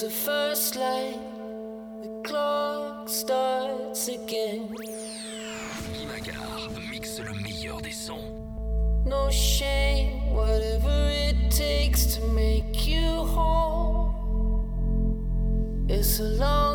The first light, the clock starts again. Mixe le meilleur des sons. No shame, whatever it takes to make you whole. It's a long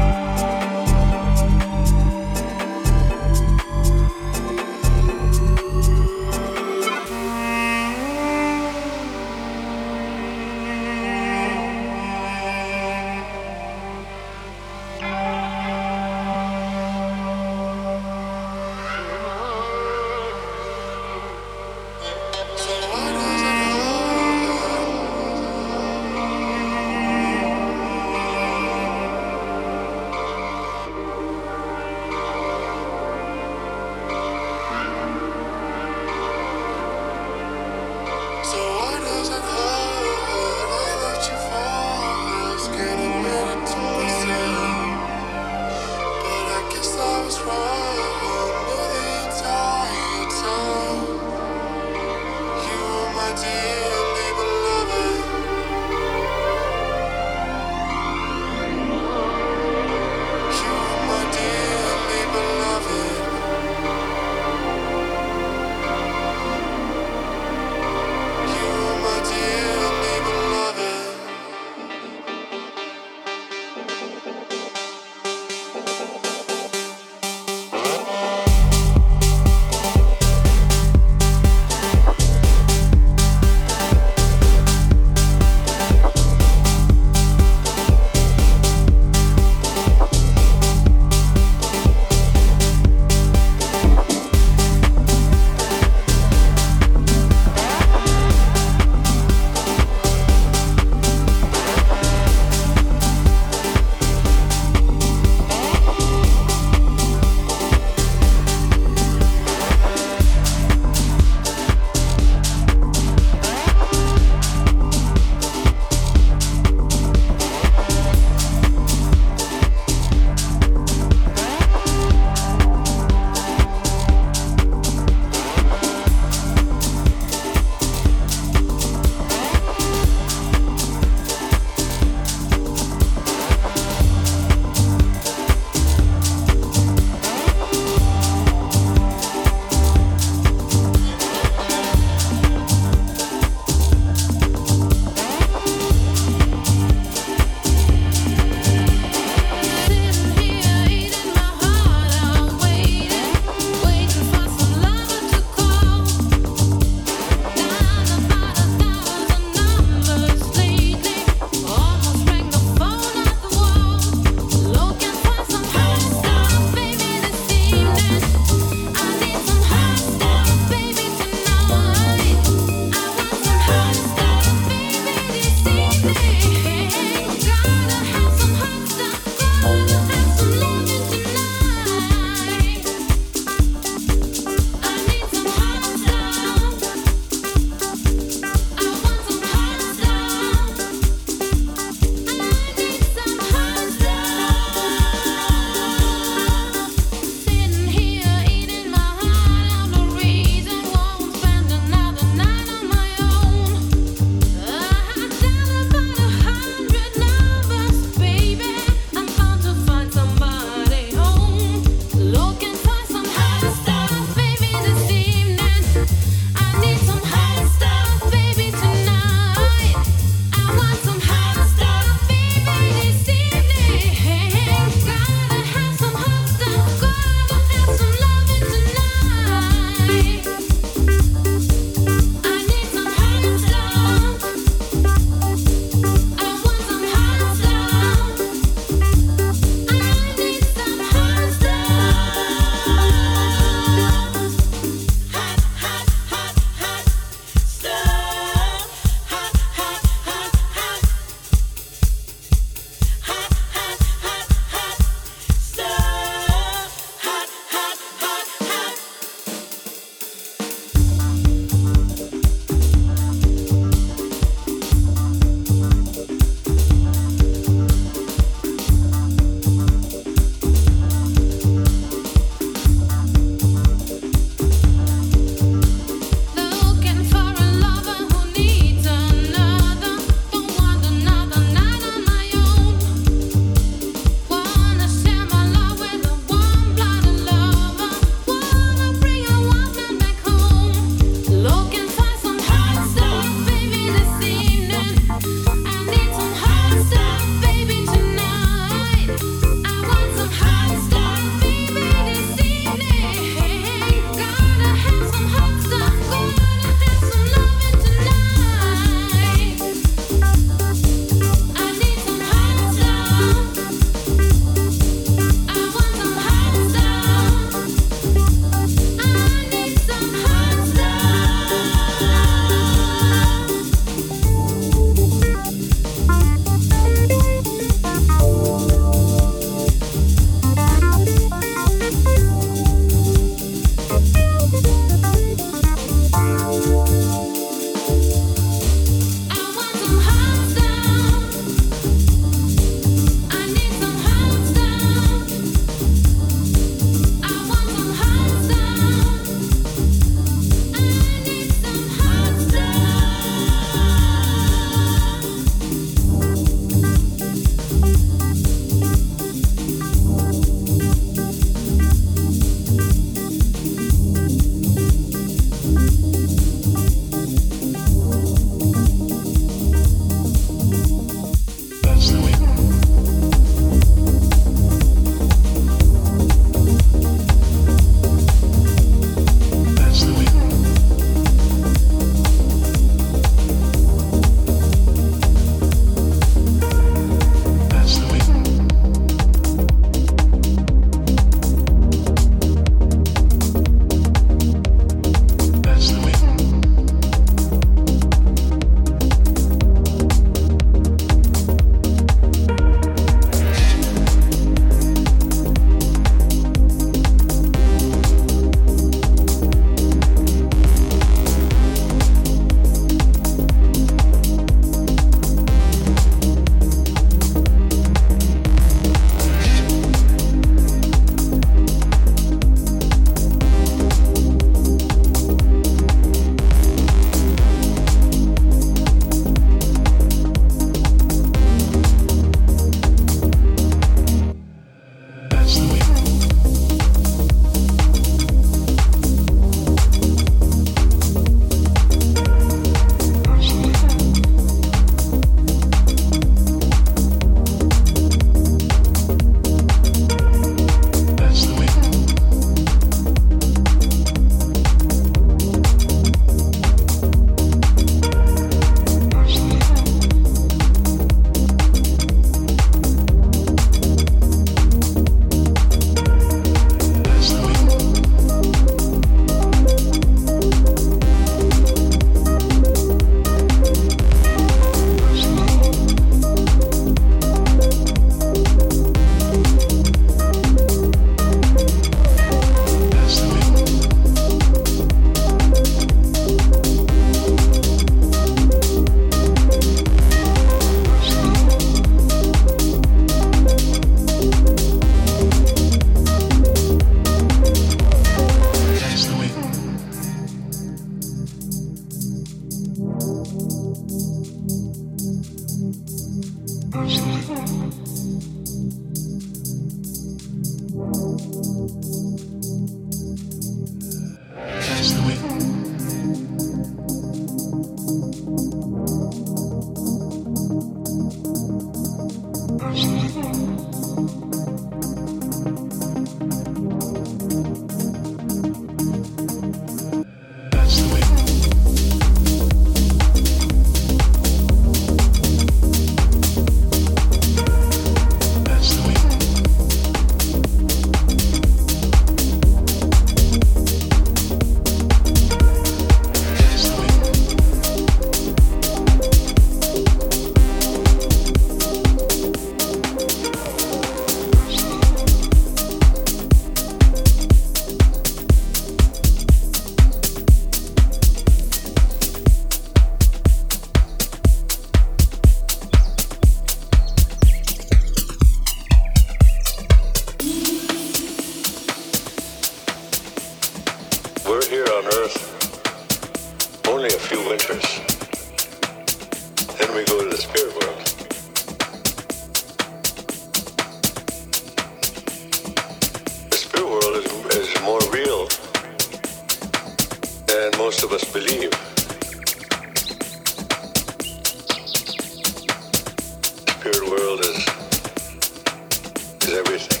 everything.